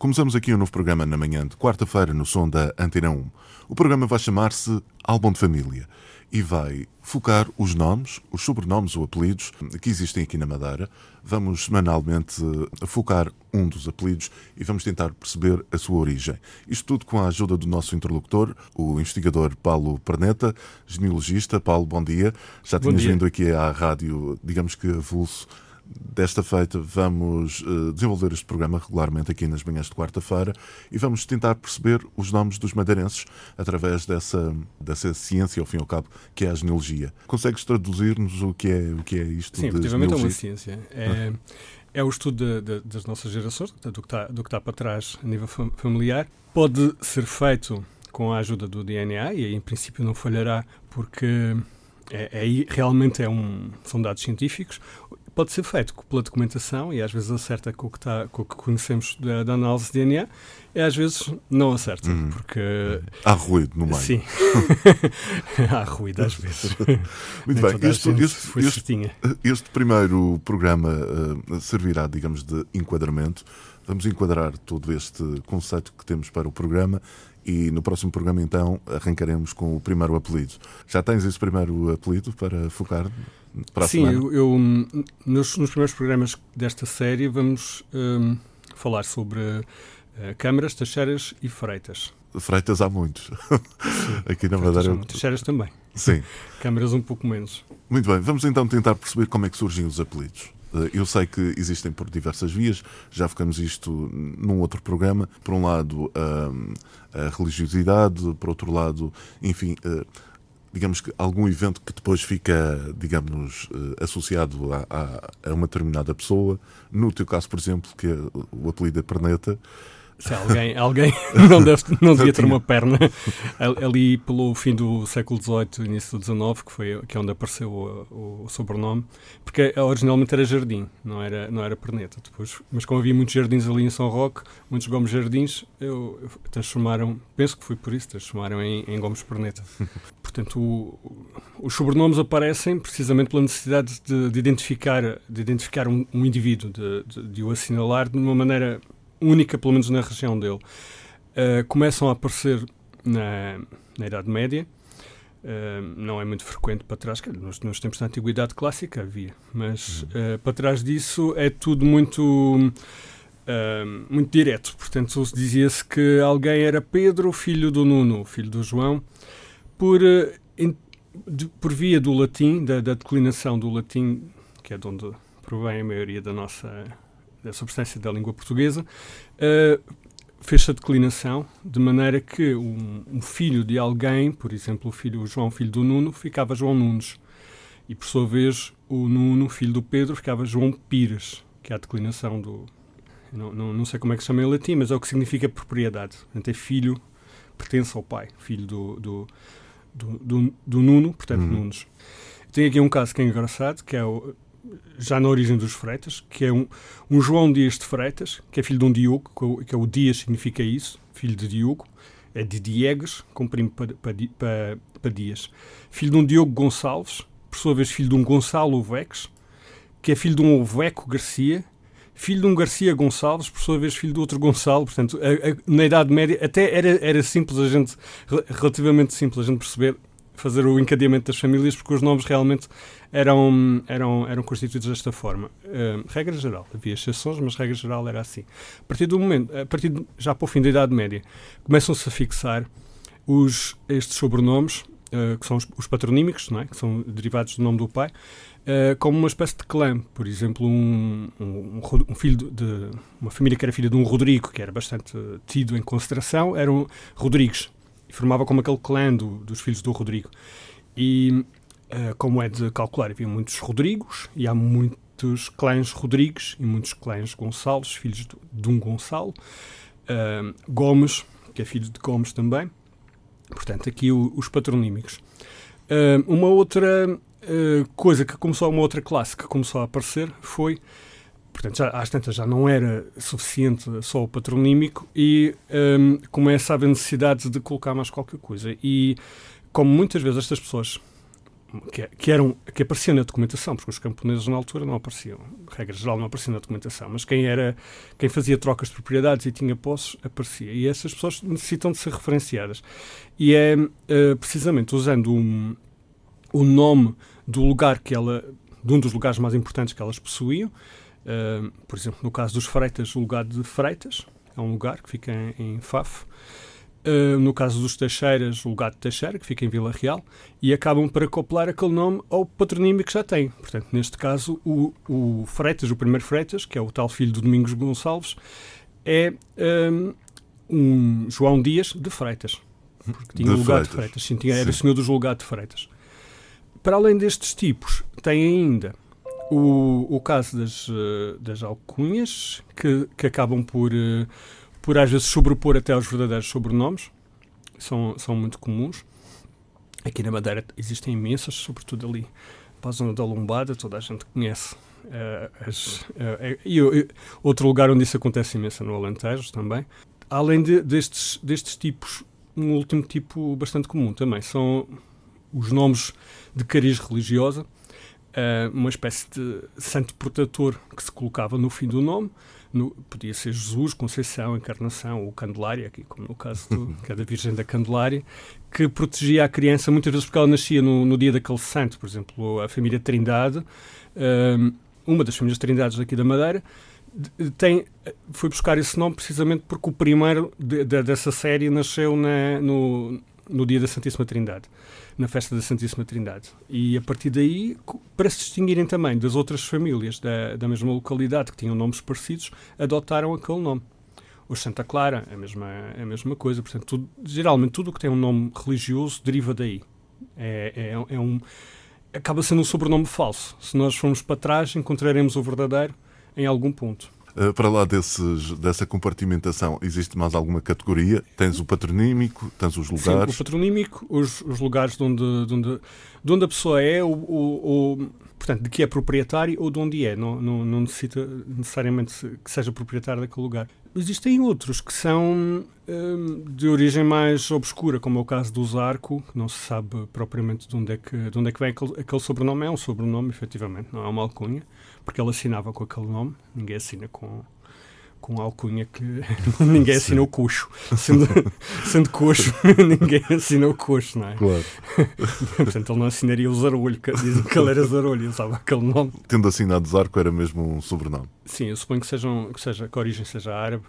Começamos aqui um novo programa na manhã de quarta-feira no som da Antena 1. O programa vai chamar-se Álbum de Família e vai focar os nomes, os sobrenomes ou apelidos que existem aqui na Madeira. Vamos semanalmente eh, focar um dos apelidos e vamos tentar perceber a sua origem. Isto tudo com a ajuda do nosso interlocutor, o investigador Paulo Perneta, genealogista. Paulo, bom dia. Já bom tinhas dia. vindo aqui à rádio, digamos que avulso Desta feita, vamos uh, desenvolver este programa regularmente aqui nas manhãs de quarta-feira e vamos tentar perceber os nomes dos madeirenses através dessa, dessa ciência, ao fim e ao cabo, que é a genealogia. Consegues traduzir-nos o que é, o que é isto Sim, de efetivamente é uma ciência. É, é o estudo de- de- das nossas gerações, do que, está, do que está para trás a nível fam- familiar. Pode ser feito com a ajuda do DNA e aí, em princípio, não falhará, porque é, é realmente é um, são dados científicos. Pode ser feito pela documentação e às vezes acerta com o que, está, com o que conhecemos da, da análise de DNA e às vezes não acerta, Uhum. porque Há ruído no meio. Sim. Há ruído às vezes. Muito Nem bem. Este, este, este, este primeiro programa uh, servirá, digamos, de enquadramento. Vamos enquadrar todo este conceito que temos para o programa e no próximo programa, então, arrancaremos com o primeiro apelido. Já tens esse primeiro apelido para focar para a Sim, semana? eu, eu, hum, nos, nos primeiros programas desta série vamos hum, falar sobre eh, câmaras, taxeiras e freitas. Freitas há muitos. Aqui na Madeira. muitas, Taxeiras também. Sim. Câmaras um pouco menos. Muito bem, vamos então tentar perceber como é que surgem os apelidos. Eh, Eu sei que existem por diversas vias, já focamos isto num outro programa. Por um lado, a, a religiosidade, por outro lado, enfim, eh, digamos que algum evento que depois fica, digamos, eh, associado a, a- a uma determinada pessoa. No teu caso, por exemplo, que é o apelido é Perneta, Se alguém, alguém não, deve, não devia ter uma perna al- ali pelo fim do século XVIII, início do XIX, que foi que é onde apareceu o, o sobrenome, porque originalmente era Jardim, não era, não era Perneta. Depois, mas como havia muitos jardins ali em São Roque, muitos Gomes Jardins, eu, eu transformaram, penso que foi por isso, transformaram em, em Gomes Perneta. Portanto, o- os sobrenomes aparecem precisamente pela necessidade de, de identificar, de identificar um, um indivíduo, de, de, de o assinalar de uma maneira única, pelo menos na região dele. Uh, começam a aparecer na, na Idade Média, Uh, não é muito frequente para trás, dizer, nos, nos tempos da Antiguidade Clássica havia, mas uh, para trás disso é tudo muito, muito direto. Portanto, dizia-se que alguém era Pedro, filho do Nuno, filho do João, por, in- de- por via do latim, da, da declinação do latim, que é de onde provém a maioria da nossa da substância da língua portuguesa, uh, fez-se a declinação de maneira que um, um filho de alguém, por exemplo, o filho o João, filho do Nuno, ficava João Nunes. E, por sua vez, o Nuno, filho do Pedro, ficava João Pires, que é a declinação do... Não, não, não sei como é que se chama em latim, mas é o que significa propriedade. Portanto, é filho, pertence ao pai, filho do, do, do, do, do Nuno, portanto, Uhum. Nunes. Tem aqui um caso que é engraçado, que é o, já na origem dos Freitas, que é um, um João Dias de Freitas, que é filho de um Diogo, que é o- é Dias significa isso, filho de Diogo, é de Diegues, comprime para, para, Di- para, para Dias. Filho de um Diogo Gonçalves, por sua vez filho de um Gonçalo Oveques, que é filho de um Oveco Garcia, filho de um Garcia Gonçalves, por sua vez filho de outro Gonçalo. Portanto, a- a- na Idade Média até era, era simples a gente, rel- relativamente simples a gente perceber, fazer o encadeamento das famílias, porque os nomes realmente eram, eram, eram constituídos desta forma. Uh, regra geral, havia exceções, mas regra geral era assim. A partir do momento, a partir de- já para o fim da Idade Média, começam-se a fixar os, estes sobrenomes, uh, que são os, os patronímicos, é? que são derivados do nome do pai, uh, como uma espécie de clã. Por exemplo, um, um, um filho de, de uma família que era filha de um Rodrigo, que era bastante tido em consideração, eram Rodrigues. E formava como aquele clã do- dos filhos do Rodrigo. E, uh, como é de calcular, havia muitos Rodrigos e há muitos clãs Rodrigues e muitos clãs Gonçalves, filhos de, um Gonçalo. Uh, Gomes que é filho de Gomes também. Portanto, aqui o, os patronímicos. Uh, uma outra coisa que começou, uma outra classe que começou a aparecer foi, portanto, já, às tantas já não era suficiente só o patronímico e um, começa a haver necessidade de colocar mais qualquer coisa. E como muitas vezes estas pessoas que, que, eram, que apareciam na documentação, porque os camponeses na altura não apareciam, regra geral não apareciam na documentação, mas quem era quem fazia trocas de propriedades e tinha posses aparecia. E essas pessoas necessitam de ser referenciadas. E é uh, precisamente usando um, o nome do lugar que ela, de um dos lugares mais importantes que elas possuíam, uh, por exemplo, no caso dos Freitas, o lugar de Freitas, é um lugar que fica em, em Faf. Uh, no caso dos Teixeiras, o lugar de Teixeira, que fica em Vila Real, e acabam por acoplar aquele nome ao patronímio que já tem. Portanto, neste caso, o, o Freitas, o primeiro Freitas, que é o tal filho do Domingos Gonçalves, é um, um João Dias de Freitas. Porque tinha o lugar Freitas. de Freitas. Sim, tinha, era Sim. senhor do julgado de Freitas. Para além destes tipos, tem ainda o, o caso das, eh, das alcunhas, que, que acabam por uh, por às vezes sobrepor até os verdadeiros sobrenomes, são, são muito comuns. Aqui na Madeira existem imensas, sobretudo ali para a zona da Lombada, toda a gente conhece. Uh, as, uh, e, e, outro lugar onde isso acontece imenso é no Alentejo também. Além de, destes, destes tipos, um último tipo bastante comum também são os nomes de cariz religiosa, uma espécie de santo protetor que se colocava no fim do nome, no, podia ser Jesus, Conceição, Encarnação ou Candelária, aqui como no caso do, que é da Virgem da Candelária, que protegia a criança muitas vezes porque ela nascia no, no dia daquele santo. Por exemplo, a família Trindade, um, uma das famílias Trindades aqui da Madeira, tem, foi buscar esse nome precisamente porque o primeiro de, de, dessa série nasceu na, no, no dia da Santíssima Trindade na festa da Santíssima Trindade. E a partir daí, para se distinguirem também das outras famílias da, da mesma localidade que tinham nomes parecidos, adotaram aquele nome. Os Santa Clara, a mesma, a mesma coisa. Portanto, tudo, geralmente tudo o que tem um nome religioso deriva daí. É, é, é um, acaba sendo um sobrenome falso. Se nós formos para trás, encontraremos o verdadeiro em algum ponto. Uh, para lá desses, dessa compartimentação, existe mais alguma categoria? Tens o patronímico, tens os lugares? Sim, o patronímico, os, os lugares de onde, de, onde, de onde a pessoa é, portanto, de que é proprietário ou de onde é. Não, não, não necessita necessariamente que seja proprietário daquele lugar. Existem outros que são hum, de origem mais obscura, como é o caso do Zarco, que não se sabe propriamente de onde é que, de onde é que vem aquele, aquele sobrenome. É um sobrenome, efetivamente, não é uma alcunha porque ele assinava com aquele nome, ninguém assina com, com alcunha que ninguém assina o coxo. Sendo, sendo coxo, ninguém assina o coxo, não é? Claro. Portanto, ele não assinaria o Zarolho, dizem que ele era Zarolho, usava aquele nome. Tendo assinado Zarco, era mesmo um sobrenome? Sim, eu suponho que, sejam, que, seja, que a origem seja árabe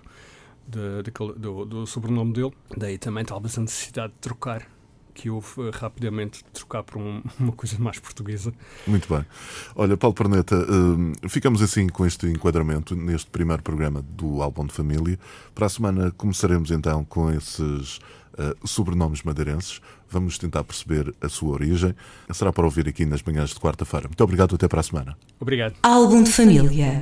de, de, do, do sobrenome dele. Daí também talvez a necessidade de trocar que houve uh, rapidamente trocar por um, uma coisa mais portuguesa. Muito bem. Olha, Paulo Perneta, uh, ficamos assim com este enquadramento neste primeiro programa do Álbum de Família. Para a semana começaremos então com esses uh, sobrenomes madeirenses. Vamos tentar perceber a sua origem. Será para ouvir aqui nas manhãs de quarta-feira. Muito obrigado, até para a semana. Obrigado. Álbum de Família.